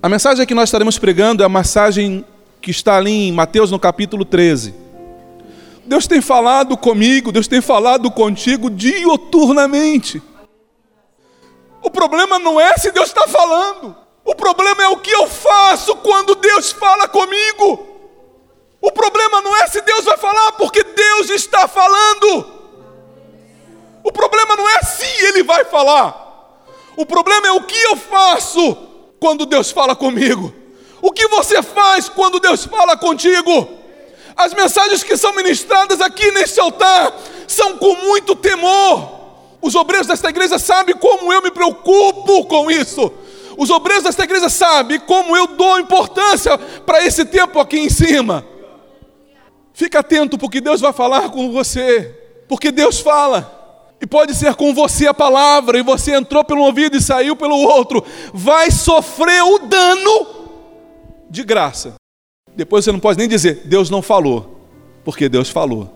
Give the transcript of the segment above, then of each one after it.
A mensagem que nós estaremos pregando é a mensagem que está ali em Mateus no capítulo 13. Deus tem falado comigo, Deus tem falado contigo dioturnamente. O problema não é se Deus está falando, o problema é o que eu faço quando Deus fala comigo. O problema não é se Deus vai falar, porque Deus está falando. O problema não é se Ele vai falar, o problema é o que eu faço quando Deus fala comigo? O que você faz quando Deus fala contigo? As mensagens que são ministradas aqui nesse altar são com muito temor. Os obreiros desta igreja sabem como eu me preocupo com isso. Os obreiros desta igreja sabem como eu dou importância para esse tempo aqui em cima. Fica atento, porque Deus vai falar com você. Porque Deus fala. E pode ser com você a palavra, e você entrou pelo ouvido e saiu pelo outro. Vai sofrer o dano de graça. Depois você não pode nem dizer, Deus não falou, porque Deus falou.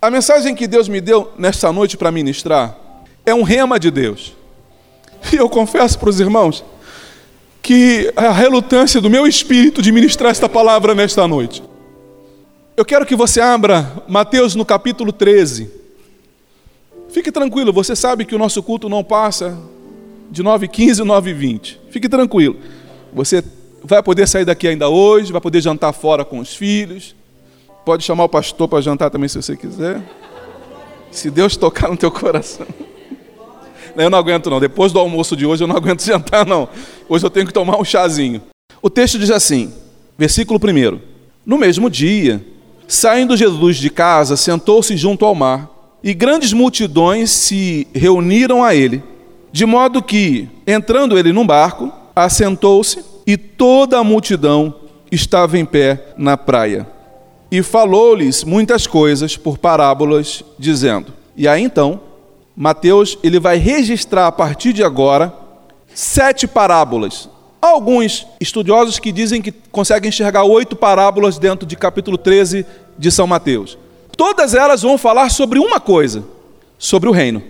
A mensagem que Deus me deu nesta noite para ministrar é um rema de Deus. E eu confesso para os irmãos que a relutância do meu espírito de ministrar esta palavra nesta noite. Eu quero que você abra Mateus no capítulo 13. Fique tranquilo, você sabe que o nosso culto não passa de 9h15 e 9h20. Fique tranquilo. Você vai poder sair daqui ainda hoje, vai poder jantar fora com os filhos. Pode chamar o pastor para jantar também se você quiser. Se Deus tocar no teu coração. Eu não aguento não. Depois do almoço de hoje eu não aguento jantar não. Hoje eu tenho que tomar um chazinho. O texto diz assim, versículo 1. No mesmo dia, saindo Jesus de casa, sentou-se junto ao mar e grandes multidões se reuniram a ele, de modo que, entrando ele num barco, assentou-se e toda a multidão estava em pé na praia. E falou-lhes muitas coisas por parábolas, dizendo. E aí então, Mateus ele vai registrar a partir de agora sete parábolas. Há alguns estudiosos que dizem que conseguem enxergar oito parábolas dentro de capítulo 13 de São Mateus. Todas elas vão falar sobre uma coisa, sobre o reino.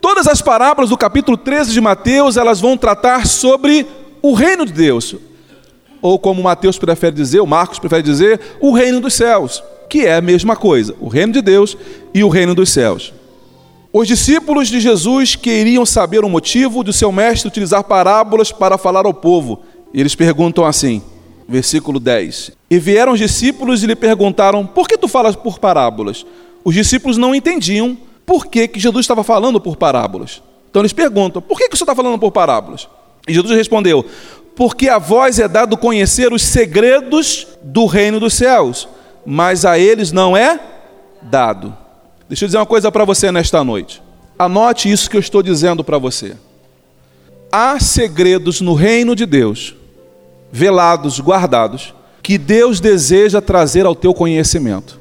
Todas as parábolas do capítulo 13 de Mateus, elas vão tratar sobre o reino de Deus. Ou como Mateus prefere dizer, o Marcos prefere dizer, o reino dos céus, que é a mesma coisa, o reino de Deus e o reino dos céus. Os discípulos de Jesus queriam saber o motivo de seu mestre utilizar parábolas para falar ao povo. E eles perguntam assim: versículo 10. E vieram os discípulos e lhe perguntaram: Por que tu falas por parábolas? Os discípulos não entendiam por que, que Jesus estava falando por parábolas. Então eles perguntam: Por que, que o senhor está falando por parábolas? E Jesus respondeu: Porque a vós é dado conhecer os segredos do reino dos céus, mas a eles não é dado. Deixa eu dizer uma coisa para você nesta noite. Anote isso que eu estou dizendo para você. Há segredos no reino de Deus velados, guardados, que Deus deseja trazer ao teu conhecimento.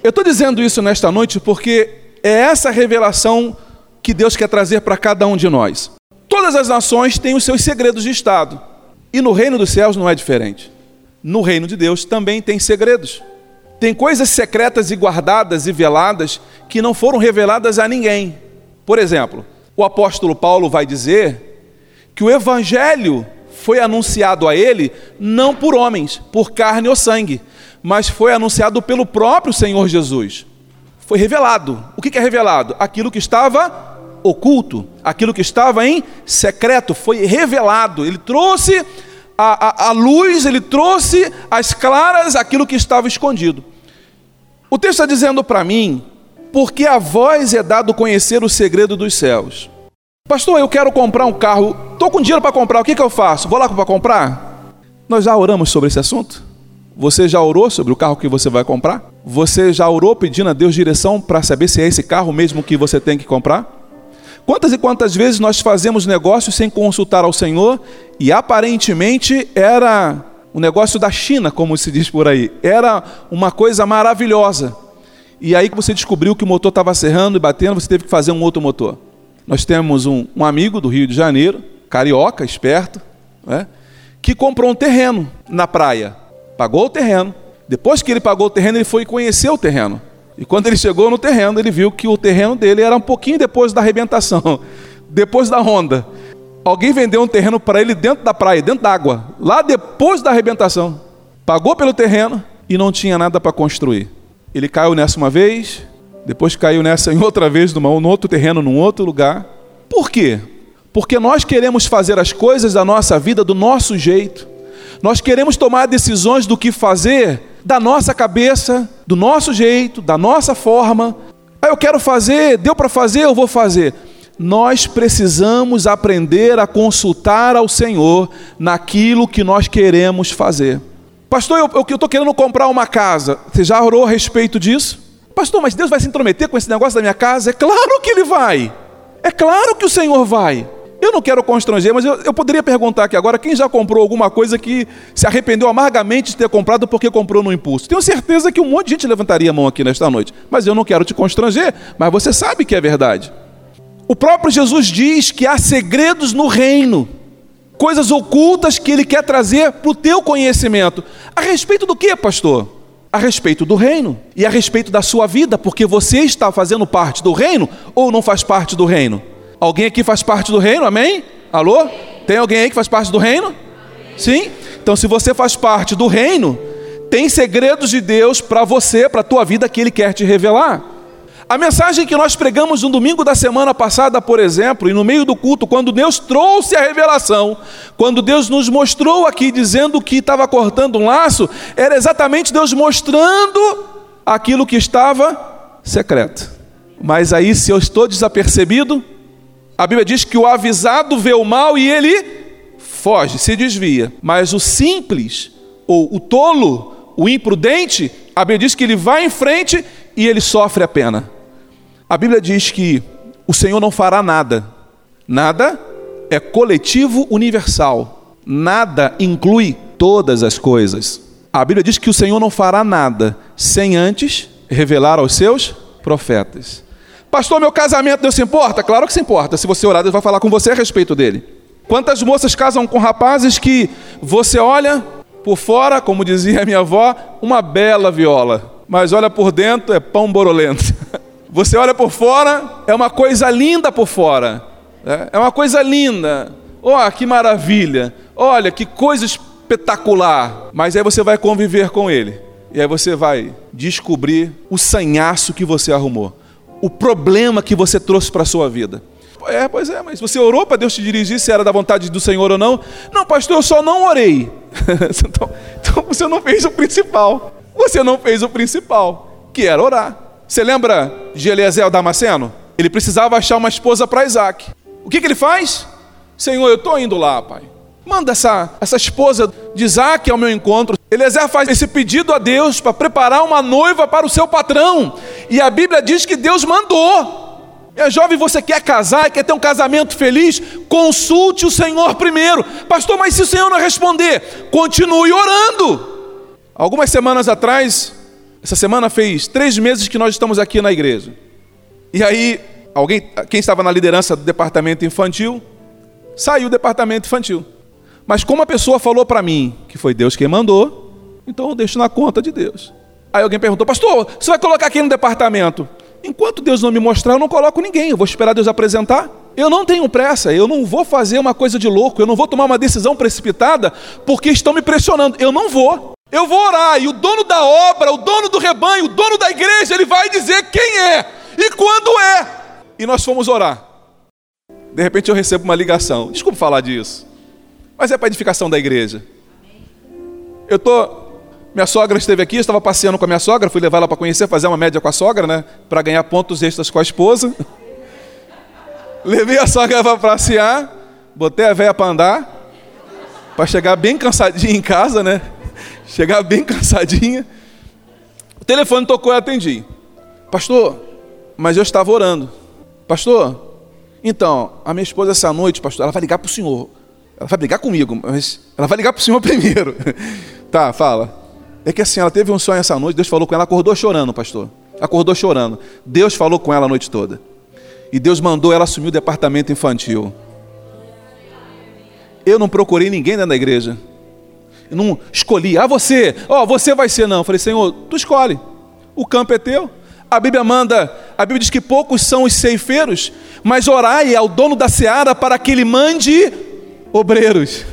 Eu estou dizendo isso nesta noite porque é essa revelação que Deus quer trazer para cada um de nós. Todas as nações têm os seus segredos de Estado, e no reino dos céus não é diferente. No reino de Deus também tem segredos. Tem coisas secretas e guardadas e veladas que não foram reveladas a ninguém. Por exemplo, o apóstolo Paulo vai dizer que o evangelho foi anunciado a ele não por homens, por carne ou sangue, mas foi anunciado pelo próprio Senhor Jesus. Foi revelado. O que é revelado? Aquilo que estava oculto, aquilo que estava em secreto, foi revelado. Ele trouxe a, a, a luz, ele trouxe às claras aquilo que estava escondido. O texto está dizendo para mim, porque a voz é dado conhecer o segredo dos céus. Pastor, eu quero comprar um carro. Estou com dinheiro para comprar, o que, que eu faço? Vou lá para comprar? Nós já oramos sobre esse assunto? Você já orou sobre o carro que você vai comprar? Você já orou pedindo a Deus direção para saber se é esse carro mesmo que você tem que comprar? Quantas e quantas vezes nós fazemos negócios sem consultar ao Senhor e aparentemente era um negócio da China, como se diz por aí, era uma coisa maravilhosa. E aí que você descobriu que o motor estava serrando e batendo, você teve que fazer um outro motor. Nós temos um, um amigo do Rio de Janeiro, carioca, esperto, né, que comprou um terreno na praia. Pagou o terreno. Depois que ele pagou o terreno, ele foi conhecer o terreno. E quando ele chegou no terreno, ele viu que o terreno dele era um pouquinho depois da arrebentação, depois da onda. Alguém vendeu um terreno para ele dentro da praia, dentro d'água, lá depois da arrebentação. Pagou pelo terreno e não tinha nada para construir. Ele caiu nessa uma vez, depois caiu nessa em outra vez, numa, num outro terreno, num outro lugar. Por quê? Porque nós queremos fazer as coisas da nossa vida do nosso jeito. Nós queremos tomar decisões do que fazer da nossa cabeça, do nosso jeito, da nossa forma. Ah, eu quero fazer, deu para fazer, eu vou fazer nós precisamos aprender a consultar ao Senhor naquilo que nós queremos fazer. Pastor, eu estou querendo comprar uma casa. Você já orou a respeito disso? Pastor, mas Deus vai se intrometer com esse negócio da minha casa? É claro que Ele vai. É claro que o Senhor vai. Eu não quero constranger, mas eu, eu, poderia perguntar aqui agora: quem já comprou alguma coisa que se arrependeu amargamente de ter comprado porque comprou no impulso? Tenho certeza que um monte de gente levantaria a mão aqui nesta noite, mas eu não quero te constranger, mas você sabe que é verdade. O próprio Jesus diz que há segredos no reino, coisas ocultas que ele quer trazer para o teu conhecimento. A respeito do que, pastor? A respeito do reino e a respeito da sua vida, porque você está fazendo parte do reino ou não faz parte do reino? Alguém aqui faz parte do reino, amém? Alô? Tem alguém aí que faz parte do reino? Sim? Então, se você faz parte do reino, tem segredos de Deus para você, para a tua vida que Ele quer te revelar. A mensagem que nós pregamos no domingo da semana passada, por exemplo, e no meio do culto, quando Deus trouxe a revelação, quando Deus nos mostrou aqui dizendo que estava cortando um laço, era exatamente Deus mostrando aquilo que estava secreto. Mas aí, se eu estou desapercebido, a Bíblia diz que o avisado vê o mal e ele foge, se desvia. Mas o simples, ou o tolo, o imprudente, a Bíblia diz que ele vai em frente e ele sofre a pena. A Bíblia diz que o Senhor não fará nada. Nada é coletivo universal. Nada inclui todas as coisas. A Bíblia diz que o Senhor não fará nada sem antes revelar aos seus profetas. Pastor, meu casamento Deus se importa? Claro que se importa. Se você orar, Deus vai falar com você a respeito dele. Quantas moças casam com rapazes que você olha por fora, como dizia minha avó, uma bela viola, mas olha por dentro é pão borolento. Você olha por fora, é uma coisa linda por fora. Né? É uma coisa linda. Oh, que maravilha. Olha, que coisa espetacular. Mas aí você vai conviver com ele. E aí você vai descobrir o sanhaço que você arrumou. O problema que você trouxe para a sua vida. É, pois é, mas você orou para Deus te dirigir se era da vontade do Senhor ou não? Não, pastor, eu só não orei. então, então você não fez o principal. Você não fez o principal, que era orar. Você lembra de Eliezer Damasceno? Ele precisava achar uma esposa para Isaac. O que, que ele faz? Senhor, eu estou indo lá, pai. Manda essa, essa esposa de Isaac ao meu encontro. Eliezer faz esse pedido a Deus para preparar uma noiva para o seu patrão. E a Bíblia diz que Deus mandou. É jovem, você quer casar, quer ter um casamento feliz? Consulte o Senhor primeiro. Pastor, mas se o Senhor não responder, continue orando. Algumas semanas atrás, essa semana fez três meses que nós estamos aqui na igreja. E aí, alguém, quem estava na liderança do departamento infantil, saiu do departamento infantil. Mas como a pessoa falou para mim que foi Deus quem mandou, então eu deixo na conta de Deus. Aí alguém perguntou, pastor, você vai colocar quem no departamento? Enquanto Deus não me mostrar, eu não coloco ninguém. Eu vou esperar Deus apresentar. Eu não tenho pressa, eu não vou fazer uma coisa de louco, eu não vou tomar uma decisão precipitada porque estão me pressionando. Eu não vou. Eu vou orar e o dono da obra, o dono do rebanho, o dono da igreja, ele vai dizer quem é e quando é. E nós fomos orar. De repente eu recebo uma ligação. Desculpa falar disso, mas é para edificação da igreja. Eu tô, minha sogra esteve aqui, eu estava passeando com a minha sogra, fui levar ela para conhecer, fazer uma média com a sogra, né, para ganhar pontos extras com a esposa. Levei a sogra para passear, botei a véia para andar, para chegar bem cansadinha em casa, né? Chegar bem cansadinha. O telefone tocou e atendi. Pastor, mas eu estava orando. Pastor, então, a minha esposa essa noite, pastor, ela vai ligar para o senhor. Ela vai brigar comigo, mas ela vai ligar para o senhor primeiro. tá, fala. É que assim, ela teve um sonho essa noite, Deus falou com ela, acordou chorando, pastor. Acordou chorando. Deus falou com ela a noite toda. E Deus mandou ela assumir o departamento infantil. Eu não procurei ninguém dentro da igreja. Eu não escolhi, ah, você, ó, oh, você vai ser, não. Eu falei, Senhor, tu escolhe. O campo é teu. A Bíblia manda, a Bíblia diz que poucos são os ceifeiros, mas orai ao dono da seara para que ele mande obreiros.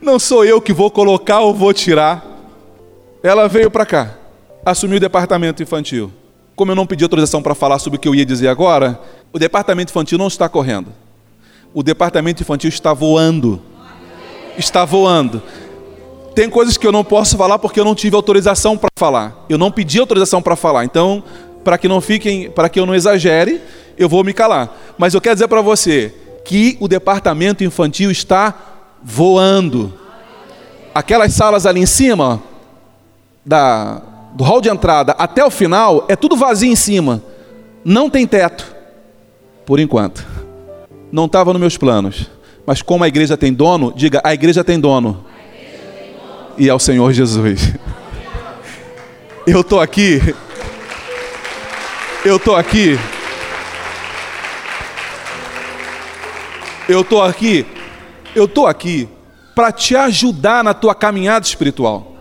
Não sou eu que vou colocar ou vou tirar. Ela veio para cá, assumiu o departamento infantil. Como eu não pedi autorização para falar sobre o que eu ia dizer agora, o departamento infantil não está correndo. O departamento infantil está voando. Está voando. Tem coisas que eu não posso falar porque eu não tive autorização para falar. Eu não pedi autorização para falar. Então, para que não fiquem, para que eu não exagere, eu vou me calar. Mas eu quero dizer para você que o departamento infantil está voando. Aquelas salas ali em cima da do hall de entrada até o final é tudo vazio em cima. Não tem teto. Por enquanto. Não estava nos meus planos. Mas como a igreja tem dono, diga: a igreja tem dono. E é o Senhor Jesus. Eu estou aqui. Eu estou aqui. Eu estou aqui. Eu estou aqui para te ajudar na tua caminhada espiritual.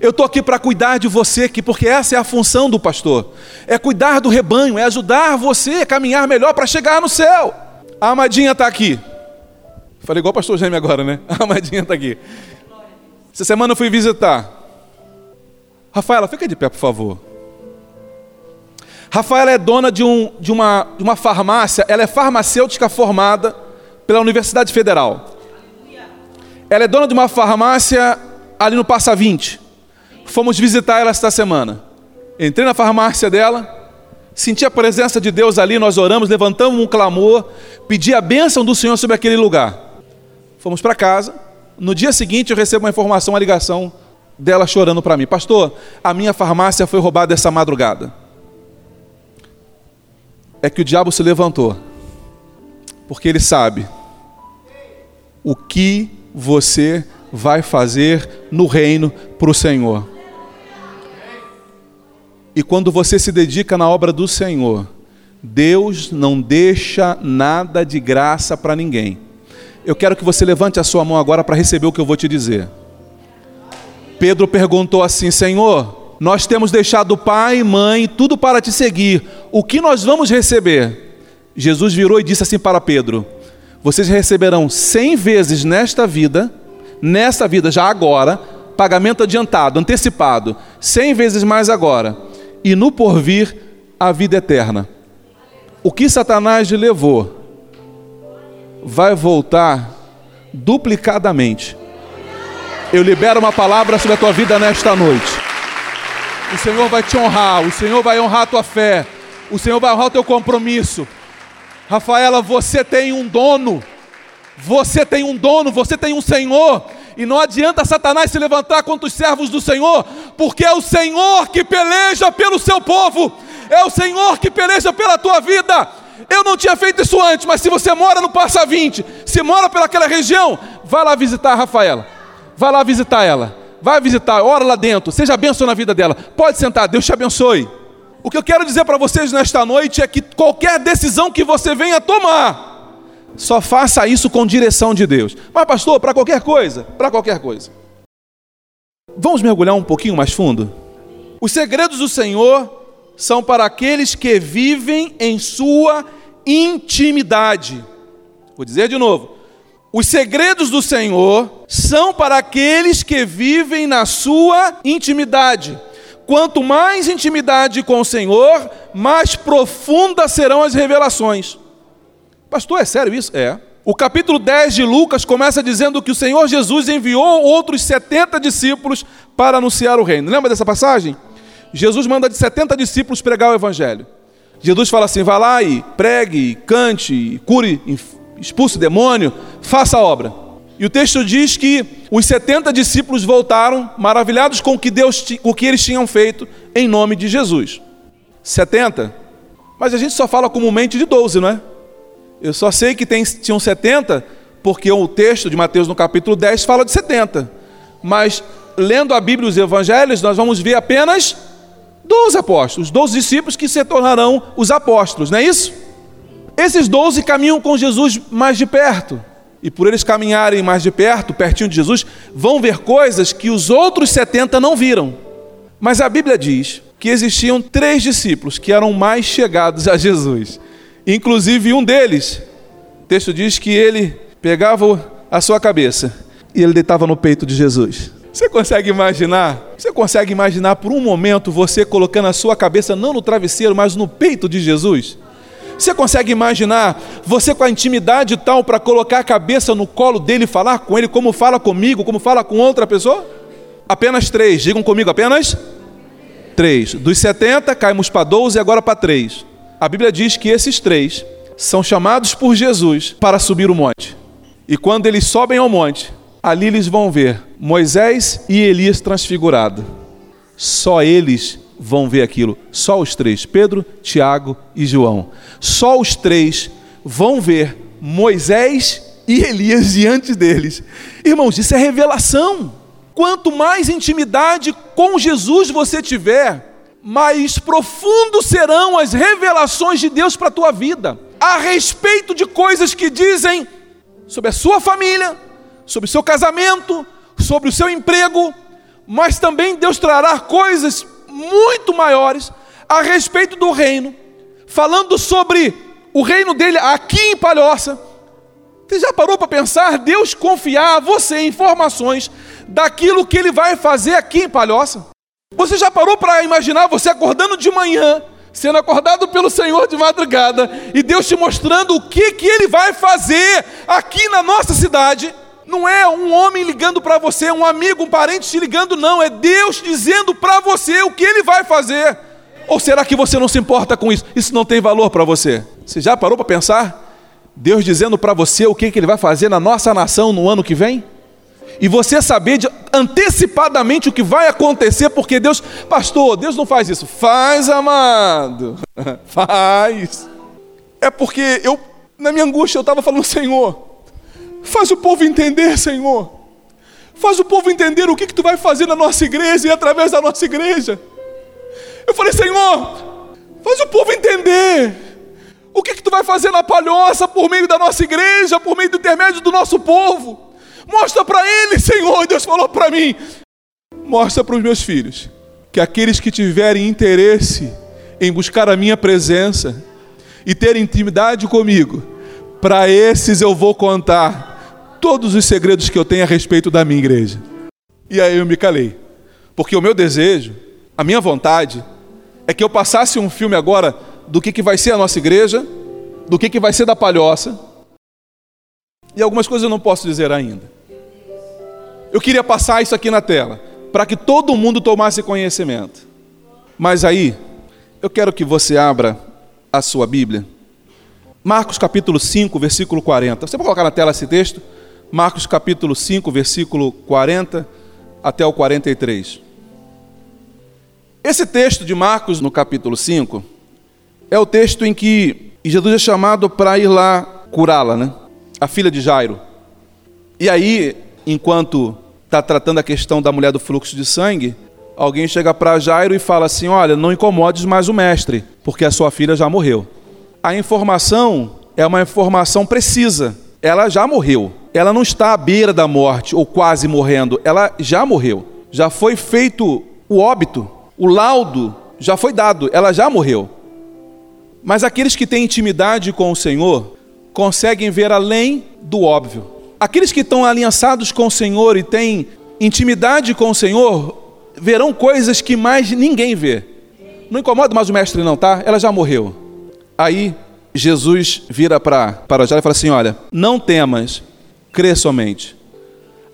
Eu estou aqui para cuidar de você, aqui, porque essa é a função do pastor: é cuidar do rebanho, é ajudar você a caminhar melhor para chegar no céu. A Amadinha está aqui. Falei igual o pastor Gêmeo agora, né? A Amadinha está aqui. Essa semana eu fui visitar. Rafaela, fica de pé, por favor. Rafaela é dona de, um, de, uma, de uma farmácia, ela é farmacêutica formada pela Universidade Federal. Ela é dona de uma farmácia ali no Passa 20. Fomos visitar ela esta semana. Entrei na farmácia dela, senti a presença de Deus ali, nós oramos, levantamos um clamor, pedi a bênção do Senhor sobre aquele lugar. Fomos para casa. No dia seguinte eu recebo uma informação, uma ligação dela chorando para mim: Pastor, a minha farmácia foi roubada essa madrugada. É que o diabo se levantou, porque ele sabe o que você vai fazer no reino para o Senhor. E quando você se dedica na obra do Senhor, Deus não deixa nada de graça para ninguém. Eu quero que você levante a sua mão agora para receber o que eu vou te dizer. Pedro perguntou assim: Senhor, nós temos deixado pai, mãe, tudo para te seguir. O que nós vamos receber? Jesus virou e disse assim para Pedro: Vocês receberão cem vezes nesta vida, nesta vida já agora, pagamento adiantado, antecipado, cem vezes mais agora e no porvir a vida eterna. O que Satanás levou vai voltar duplicadamente. Eu libero uma palavra sobre a tua vida nesta noite. O Senhor vai te honrar, o Senhor vai honrar a tua fé, o Senhor vai honrar o teu compromisso. Rafaela, você tem um dono, você tem um dono, você tem um Senhor, e não adianta Satanás se levantar contra os servos do Senhor, porque é o Senhor que peleja pelo seu povo, é o Senhor que peleja pela tua vida. Eu não tinha feito isso antes, mas se você mora no Passa 20, se mora pelaquela região, vá lá visitar a Rafaela. Vá lá visitar ela. Vai visitar, ora lá dentro, seja abençoado na vida dela. Pode sentar, Deus te abençoe. O que eu quero dizer para vocês nesta noite é que qualquer decisão que você venha tomar, só faça isso com direção de Deus. Mas, pastor, para qualquer coisa, para qualquer coisa. Vamos mergulhar um pouquinho mais fundo? Os segredos do Senhor são para aqueles que vivem em sua intimidade. Vou dizer de novo. Os segredos do Senhor são para aqueles que vivem na sua intimidade. Quanto mais intimidade com o Senhor, mais profundas serão as revelações. Pastor, é sério isso? É. O capítulo 10 de Lucas começa dizendo que o Senhor Jesus enviou outros 70 discípulos para anunciar o reino. Lembra dessa passagem? Jesus manda de 70 discípulos pregar o evangelho. Jesus fala assim: vá lá e pregue, cante, cure, expulse demônio, faça a obra. E o texto diz que os 70 discípulos voltaram maravilhados com o que Deus, o que eles tinham feito em nome de Jesus. 70. Mas a gente só fala comumente de 12, não é? Eu só sei que tem, tinham 70, porque o texto de Mateus no capítulo 10 fala de 70. Mas lendo a Bíblia e os evangelhos, nós vamos ver apenas 12 apóstolos, 12 discípulos que se tornarão os apóstolos, não é isso? Esses 12 caminham com Jesus mais de perto. E por eles caminharem mais de perto, pertinho de Jesus, vão ver coisas que os outros 70 não viram. Mas a Bíblia diz que existiam três discípulos que eram mais chegados a Jesus. Inclusive um deles, o texto diz que ele pegava a sua cabeça e ele deitava no peito de Jesus. Você consegue imaginar? Você consegue imaginar por um momento você colocando a sua cabeça não no travesseiro, mas no peito de Jesus? Você consegue imaginar você com a intimidade tal para colocar a cabeça no colo dele e falar com ele como fala comigo, como fala com outra pessoa? Apenas três, digam comigo, apenas três. Dos 70, caímos para 12 e agora para três. A Bíblia diz que esses três são chamados por Jesus para subir o monte. E quando eles sobem ao monte, ali eles vão ver Moisés e Elias transfigurado. Só eles vão ver aquilo, só os três, Pedro, Tiago e João. Só os três vão ver Moisés e Elias diante deles. Irmãos, isso é revelação. Quanto mais intimidade com Jesus você tiver, mais profundo serão as revelações de Deus para a tua vida, a respeito de coisas que dizem sobre a sua família, sobre o seu casamento, sobre o seu emprego, mas também Deus trará coisas muito maiores a respeito do reino, falando sobre o reino dele aqui em Palhoça. Você já parou para pensar Deus confiar a você informações daquilo que ele vai fazer aqui em Palhoça? Você já parou para imaginar você acordando de manhã sendo acordado pelo Senhor de madrugada e Deus te mostrando o que que ele vai fazer aqui na nossa cidade. Não é um homem ligando para você, um amigo, um parente te ligando, não, é Deus dizendo para você o que ele vai fazer. Ou será que você não se importa com isso? Isso não tem valor para você. Você já parou para pensar? Deus dizendo para você o que, que ele vai fazer na nossa nação no ano que vem? e você saber de, antecipadamente o que vai acontecer, porque Deus, pastor, Deus não faz isso. Faz, amado, faz. É porque eu, na minha angústia, eu estava falando, Senhor, faz o povo entender, Senhor. Faz o povo entender o que, que tu vai fazer na nossa igreja e através da nossa igreja. Eu falei, Senhor, faz o povo entender. O que, que tu vai fazer na palhoça por meio da nossa igreja, por meio do intermédio do nosso povo? Mostra para ele, Senhor. Deus falou para mim: mostra para os meus filhos que aqueles que tiverem interesse em buscar a minha presença e ter intimidade comigo, para esses eu vou contar todos os segredos que eu tenho a respeito da minha igreja. E aí eu me calei, porque o meu desejo, a minha vontade, é que eu passasse um filme agora do que, que vai ser a nossa igreja, do que, que vai ser da palhoça, e algumas coisas eu não posso dizer ainda. Eu queria passar isso aqui na tela, para que todo mundo tomasse conhecimento. Mas aí, eu quero que você abra a sua Bíblia. Marcos capítulo 5, versículo 40. Você pode colocar na tela esse texto? Marcos capítulo 5, versículo 40 até o 43. Esse texto de Marcos, no capítulo 5, é o texto em que Jesus é chamado para ir lá curá-la, né? A filha de Jairo. E aí, enquanto está tratando a questão da mulher do fluxo de sangue, alguém chega para Jairo e fala assim: Olha, não incomodes mais o mestre, porque a sua filha já morreu. A informação é uma informação precisa. Ela já morreu. Ela não está à beira da morte ou quase morrendo. Ela já morreu. Já foi feito o óbito. O laudo já foi dado. Ela já morreu. Mas aqueles que têm intimidade com o Senhor conseguem ver além do óbvio aqueles que estão aliançados com o Senhor e têm intimidade com o Senhor, verão coisas que mais ninguém vê. Não incomoda mais o mestre, não, tá? Ela já morreu. Aí Jesus vira para para Jairo e fala assim: Olha, não temas, crê somente.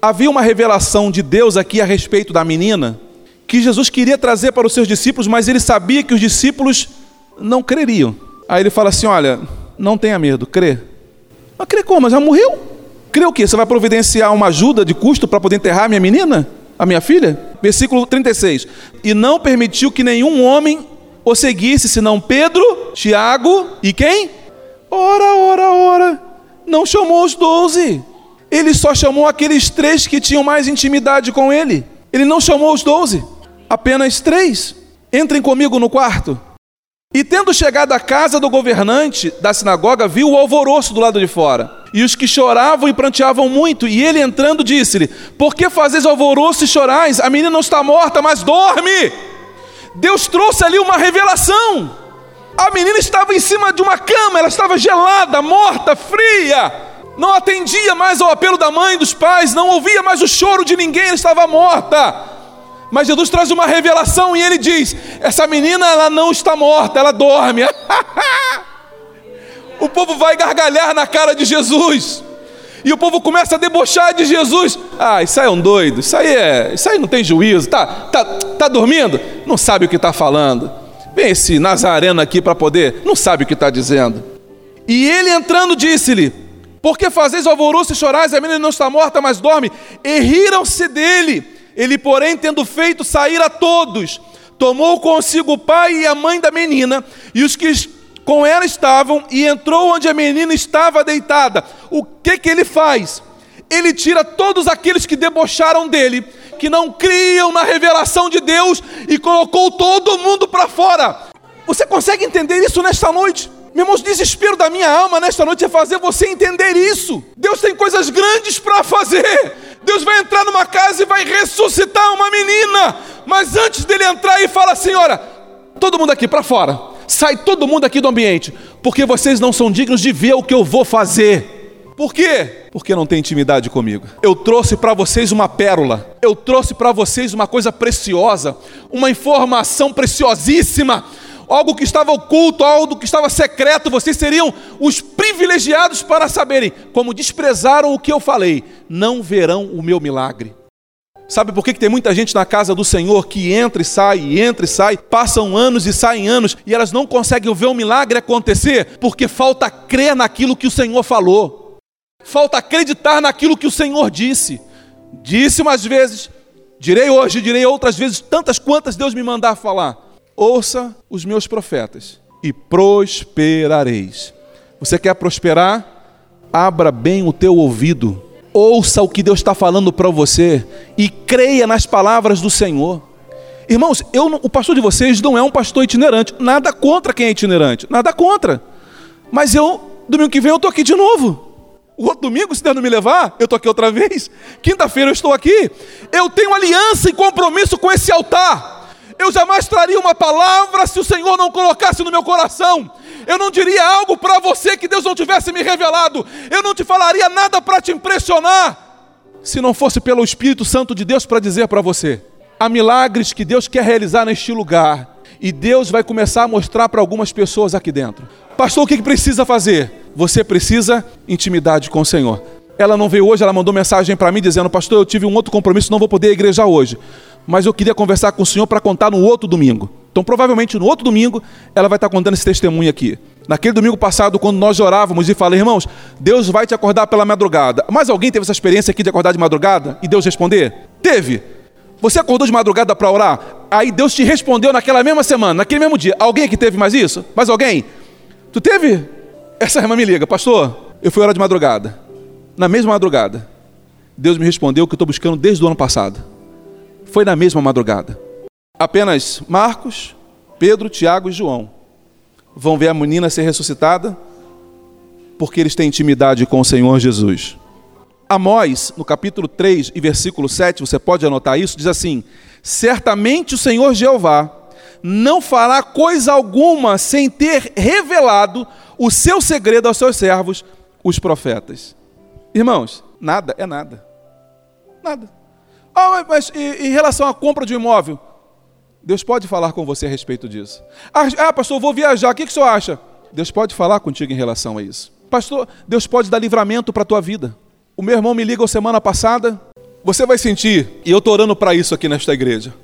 Havia uma revelação de Deus aqui a respeito da menina que Jesus queria trazer para os seus discípulos, mas ele sabia que os discípulos não creriam. Aí ele fala assim: Olha, não tenha medo, crê. Mas crê como? Já morreu? Crê o quê? Você vai providenciar uma ajuda de custo para poder enterrar a minha menina? A minha filha? Versículo 36. E não permitiu que nenhum homem o seguisse, senão Pedro, Tiago e quem? Ora, ora, ora. Não chamou os doze. Ele só chamou aqueles três que tinham mais intimidade com ele. Ele não chamou os doze. Apenas três. Entrem comigo no quarto. E tendo chegado à casa do governante da sinagoga, viu o alvoroço do lado de fora e os que choravam e pranteavam muito. E ele entrando disse-lhe: Por que fazes alvoroço e chorais? A menina não está morta, mas dorme. Deus trouxe ali uma revelação. A menina estava em cima de uma cama, ela estava gelada, morta, fria. Não atendia mais ao apelo da mãe, dos pais, não ouvia mais o choro de ninguém, ela estava morta. Mas Jesus traz uma revelação e ele diz: essa menina ela não está morta, ela dorme. o povo vai gargalhar na cara de Jesus. E o povo começa a debochar de Jesus. Ah, isso aí é um doido, isso aí é, isso aí não tem juízo. Tá, tá, tá dormindo? Não sabe o que está falando. Vem esse Nazareno aqui para poder, não sabe o que está dizendo. E ele entrando disse-lhe: Por que fazeis alvoroço e chorais? A menina não está morta, mas dorme. E riram-se dele. Ele, porém, tendo feito sair a todos, tomou consigo o pai e a mãe da menina e os que com ela estavam e entrou onde a menina estava deitada. O que que ele faz? Ele tira todos aqueles que debocharam dele, que não criam na revelação de Deus e colocou todo mundo para fora. Você consegue entender isso nesta noite? Meu irmão, o desespero da minha alma nesta noite é fazer você entender isso. Deus tem coisas grandes para fazer. Deus vai entrar numa casa e vai ressuscitar uma menina. Mas antes dele entrar e fala assim: olha, todo mundo aqui para fora. Sai todo mundo aqui do ambiente, porque vocês não são dignos de ver o que eu vou fazer. Por quê? Porque não tem intimidade comigo. Eu trouxe para vocês uma pérola. Eu trouxe para vocês uma coisa preciosa, uma informação preciosíssima algo que estava oculto, algo que estava secreto, vocês seriam os privilegiados para saberem, como desprezaram o que eu falei, não verão o meu milagre. Sabe por que, que tem muita gente na casa do Senhor que entra e sai, entra e sai, passam anos e saem anos, e elas não conseguem ver o milagre acontecer? Porque falta crer naquilo que o Senhor falou, falta acreditar naquilo que o Senhor disse. Disse umas vezes, direi hoje, direi outras vezes, tantas quantas Deus me mandar falar ouça os meus profetas e prosperareis. Você quer prosperar? Abra bem o teu ouvido, ouça o que Deus está falando para você e creia nas palavras do Senhor. Irmãos, eu, o pastor de vocês não é um pastor itinerante, nada contra quem é itinerante, nada contra. Mas eu, domingo que vem, eu estou aqui de novo. O outro domingo, se Deus não me levar, eu estou aqui outra vez. Quinta-feira eu estou aqui. Eu tenho aliança e compromisso com esse altar. Eu jamais traria uma palavra se o Senhor não colocasse no meu coração. Eu não diria algo para você que Deus não tivesse me revelado. Eu não te falaria nada para te impressionar, se não fosse pelo Espírito Santo de Deus para dizer para você. Há milagres que Deus quer realizar neste lugar. E Deus vai começar a mostrar para algumas pessoas aqui dentro. Pastor, o que precisa fazer? Você precisa intimidade com o Senhor. Ela não veio hoje, ela mandou mensagem para mim dizendo: Pastor, eu tive um outro compromisso, não vou poder igrejar hoje mas eu queria conversar com o senhor para contar no outro domingo. Então, provavelmente no outro domingo, ela vai estar contando esse testemunho aqui. Naquele domingo passado, quando nós orávamos e falei, irmãos, Deus vai te acordar pela madrugada. Mas alguém teve essa experiência aqui de acordar de madrugada e Deus responder? Teve. Você acordou de madrugada para orar? Aí Deus te respondeu naquela mesma semana, naquele mesmo dia. Alguém aqui teve mais isso? Mais alguém? Tu teve? Essa irmã me liga, pastor, eu fui orar de madrugada. Na mesma madrugada, Deus me respondeu o que eu estou buscando desde o ano passado foi na mesma madrugada. Apenas Marcos, Pedro, Tiago e João vão ver a menina ser ressuscitada porque eles têm intimidade com o Senhor Jesus. Amós, no capítulo 3 e versículo 7, você pode anotar isso, diz assim: Certamente o Senhor Jeová não fará coisa alguma sem ter revelado o seu segredo aos seus servos, os profetas. Irmãos, nada é nada. Nada. Ah, mas em relação à compra de um imóvel? Deus pode falar com você a respeito disso. Ah, ah, pastor, vou viajar, o que, que o senhor acha? Deus pode falar contigo em relação a isso. Pastor, Deus pode dar livramento para a tua vida. O meu irmão me ligou semana passada. Você vai sentir, e eu estou orando para isso aqui nesta igreja.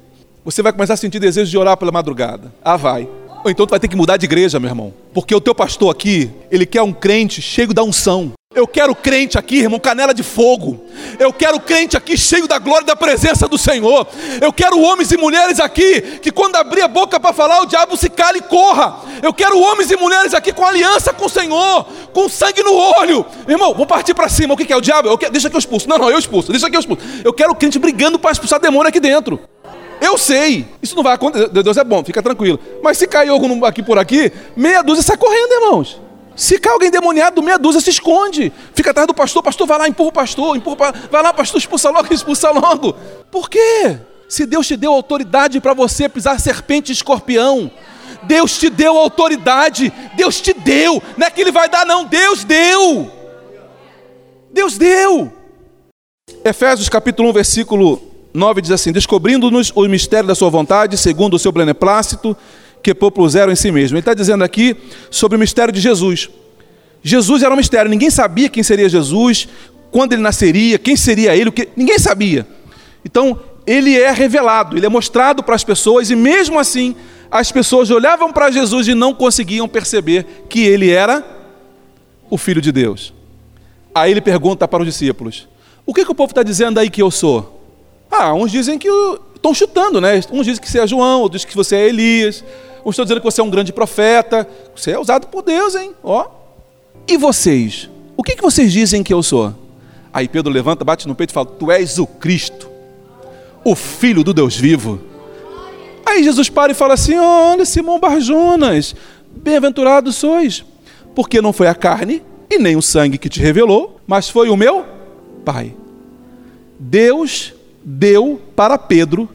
Você vai começar a sentir desejo de orar pela madrugada. Ah, vai. Ou então tu vai ter que mudar de igreja, meu irmão. Porque o teu pastor aqui, ele quer um crente cheio da unção. Eu quero crente aqui, irmão, canela de fogo. Eu quero crente aqui cheio da glória e da presença do Senhor. Eu quero homens e mulheres aqui que quando abrir a boca para falar, o diabo se cale e corra. Eu quero homens e mulheres aqui com aliança com o Senhor, com sangue no olho. Irmão, vou partir para cima. O que é o diabo? Quero... Deixa que eu expulso. Não, não, eu expulso. Deixa que eu expulso. Eu quero crente brigando para expulsar demônio aqui dentro. Eu sei, isso não vai acontecer. Deus é bom, fica tranquilo. Mas se cair algum aqui por aqui, meia dúzia sai correndo, irmãos. Se cai alguém demoniado, meia dúzia se esconde. Fica atrás do pastor, pastor vai lá, empurra o pastor, empurra, vai lá, pastor, expulsa logo, expulsa logo. Por quê? Se Deus te deu autoridade para você pisar serpente e escorpião, Deus te deu autoridade, Deus te deu, não é que Ele vai dar, não, Deus deu. Deus deu. Efésios capítulo 1, versículo 9 diz assim: Descobrindo-nos o mistério da Sua vontade, segundo o seu beneplácito, que propuseram em si mesmo. Ele está dizendo aqui sobre o mistério de Jesus. Jesus era um mistério, ninguém sabia quem seria Jesus, quando ele nasceria, quem seria ele, o que... ninguém sabia. Então, ele é revelado, ele é mostrado para as pessoas, e mesmo assim, as pessoas olhavam para Jesus e não conseguiam perceber que ele era o Filho de Deus. Aí ele pergunta para os discípulos: O que, que o povo está dizendo aí que eu sou? Ah, uns dizem que estão chutando, né? Uns dizem que você é João, outros que você é Elias, estão dizendo que você é um grande profeta. Você é usado por Deus, hein? Ó. E vocês? O que, que vocês dizem que eu sou? Aí Pedro levanta, bate no peito e fala: Tu és o Cristo, o Filho do Deus vivo. Aí Jesus para e fala assim: Olha, Simão Barjonas, bem-aventurado sois, porque não foi a carne e nem o sangue que te revelou, mas foi o meu Pai. Deus deu para Pedro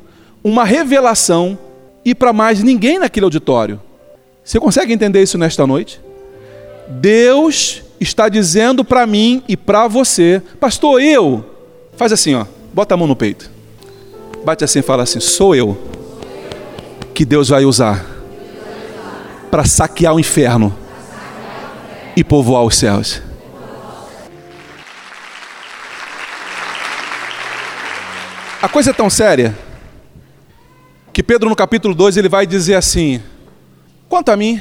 uma revelação e para mais ninguém naquele auditório. Você consegue entender isso nesta noite? Deus está dizendo para mim e para você, pastor, eu, faz assim, ó, bota a mão no peito, bate assim e fala assim: sou eu que Deus vai usar para saquear o inferno e povoar os céus. A coisa é tão séria que Pedro no capítulo 2 ele vai dizer assim: Quanto a mim,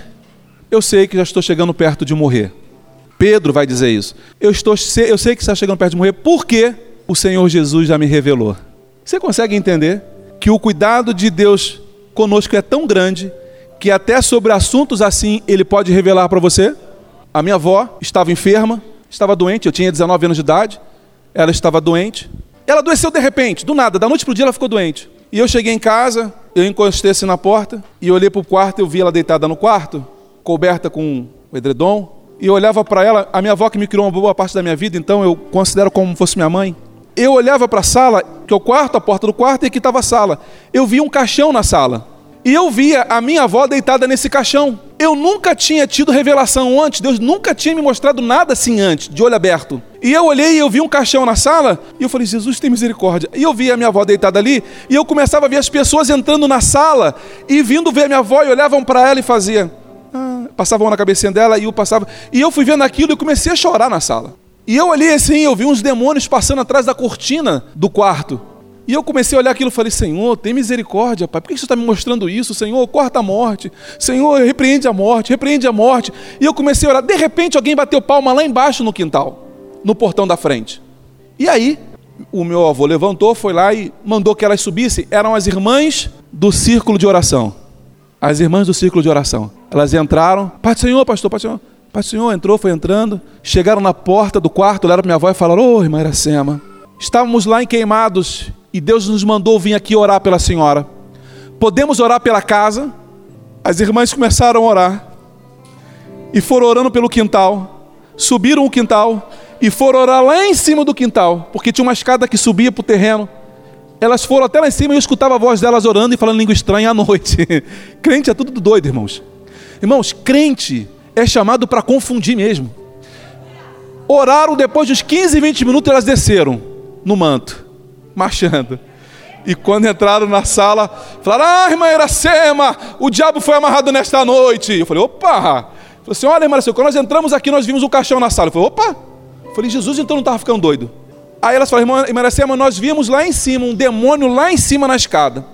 eu sei que já estou chegando perto de morrer. Pedro vai dizer isso. Eu, estou, eu sei que está chegando perto de morrer porque o Senhor Jesus já me revelou. Você consegue entender que o cuidado de Deus conosco é tão grande que até sobre assuntos assim ele pode revelar para você? A minha avó estava enferma, estava doente, eu tinha 19 anos de idade, ela estava doente. Ela adoeceu de repente, do nada, da noite para o dia ela ficou doente. E eu cheguei em casa, eu encostei assim na porta e olhei para o quarto, eu vi ela deitada no quarto, coberta com o edredom, e eu olhava para ela, a minha avó que me criou uma boa parte da minha vida, então eu considero como fosse minha mãe. Eu olhava para a sala, que é o quarto, a porta do quarto, e aqui estava a sala. Eu via um caixão na sala. E eu via a minha avó deitada nesse caixão. Eu nunca tinha tido revelação antes, Deus nunca tinha me mostrado nada assim antes, de olho aberto. E eu olhei e eu vi um caixão na sala, e eu falei, Jesus tem misericórdia. E eu vi a minha avó deitada ali, e eu começava a ver as pessoas entrando na sala, e vindo ver a minha avó, e olhavam para ela e faziam, ah, passavam na cabecinha dela, e eu passava. E eu fui vendo aquilo e comecei a chorar na sala. E eu olhei assim, eu vi uns demônios passando atrás da cortina do quarto. E eu comecei a olhar aquilo e falei: Senhor, tem misericórdia, Pai. Por que você está me mostrando isso? Senhor, corta a morte. Senhor, repreende a morte, repreende a morte. E eu comecei a orar. De repente, alguém bateu palma lá embaixo no quintal, no portão da frente. E aí, o meu avô levantou, foi lá e mandou que elas subissem. Eram as irmãs do círculo de oração. As irmãs do círculo de oração. Elas entraram. Pai do Senhor, pastor, Pai do Senhor. Pai do Senhor entrou, foi entrando. Chegaram na porta do quarto, olharam para minha avó e falaram: Ô, oh, irmã Iracema, estávamos lá em Queimados e Deus nos mandou vir aqui orar pela senhora. Podemos orar pela casa? As irmãs começaram a orar e foram orando pelo quintal, subiram o quintal e foram orar lá em cima do quintal, porque tinha uma escada que subia para o terreno. Elas foram até lá em cima e eu escutava a voz delas orando e falando língua estranha à noite. crente é tudo doido, irmãos. Irmãos, crente é chamado para confundir mesmo. Oraram depois dos 15, 20 minutos, elas desceram no manto marchando. E quando entraram na sala, falaram: Ah, irmã Iracema, o diabo foi amarrado nesta noite. Eu falei: Opa! Falei assim: Olha, irmã Iracema, quando nós entramos aqui, nós vimos um caixão na sala. Eu falei: Opa! Eu falei: Jesus então não estava ficando doido. Aí elas falaram: Irmã Iracema, nós vimos lá em cima, um demônio lá em cima na escada.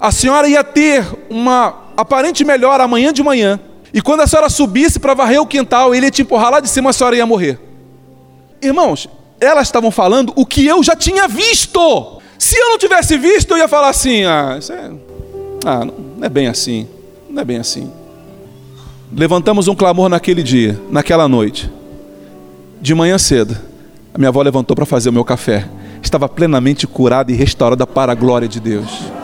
A senhora ia ter uma aparente melhora amanhã de manhã. E quando a senhora subisse para varrer o quintal, ele ia te empurrar lá de cima, a senhora ia morrer. Irmãos, elas estavam falando o que eu já tinha visto. Se eu não tivesse visto, eu ia falar assim: ah, é, ah, não é bem assim, não é bem assim. Levantamos um clamor naquele dia, naquela noite. De manhã cedo, a minha avó levantou para fazer o meu café. Estava plenamente curada e restaurada para a glória de Deus.